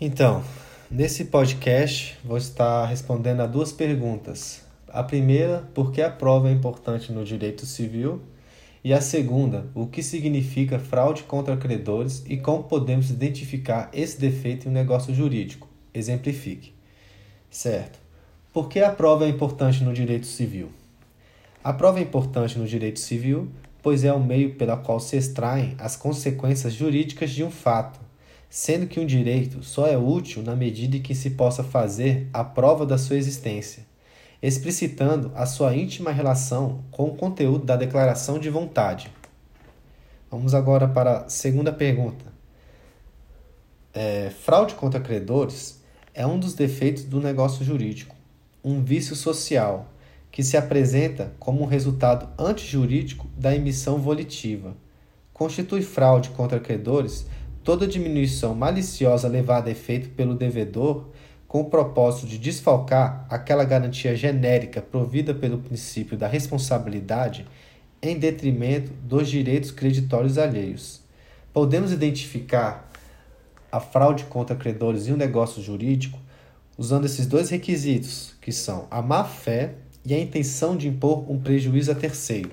Então, nesse podcast vou estar respondendo a duas perguntas. A primeira, por que a prova é importante no direito civil? E a segunda, o que significa fraude contra credores e como podemos identificar esse defeito em um negócio jurídico? Exemplifique. Certo. Por que a prova é importante no direito civil? A prova é importante no direito civil, pois é o meio pela qual se extraem as consequências jurídicas de um fato, sendo que um direito só é útil na medida em que se possa fazer a prova da sua existência, explicitando a sua íntima relação com o conteúdo da declaração de vontade. Vamos agora para a segunda pergunta. É, fraude contra credores é um dos defeitos do negócio jurídico, um vício social que se apresenta como um resultado antijurídico da emissão volitiva. Constitui fraude contra credores toda diminuição maliciosa levada a efeito pelo devedor com o propósito de desfalcar aquela garantia genérica provida pelo princípio da responsabilidade em detrimento dos direitos creditórios alheios. Podemos identificar a fraude contra credores em um negócio jurídico usando esses dois requisitos, que são a má-fé e a intenção de impor um prejuízo a terceiro.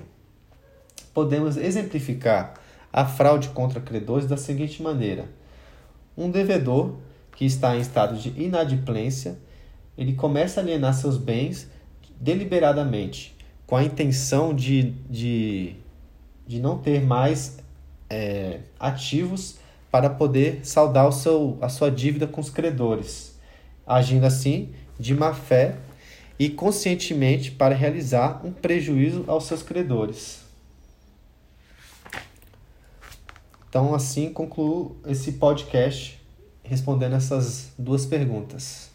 Podemos exemplificar a fraude contra credores da seguinte maneira: um devedor que está em estado de inadimplência, ele começa a alienar seus bens deliberadamente, com a intenção de, de, de não ter mais é, ativos para poder saldar o seu, a sua dívida com os credores, agindo assim de má fé e conscientemente para realizar um prejuízo aos seus credores. Então, assim concluo esse podcast respondendo essas duas perguntas.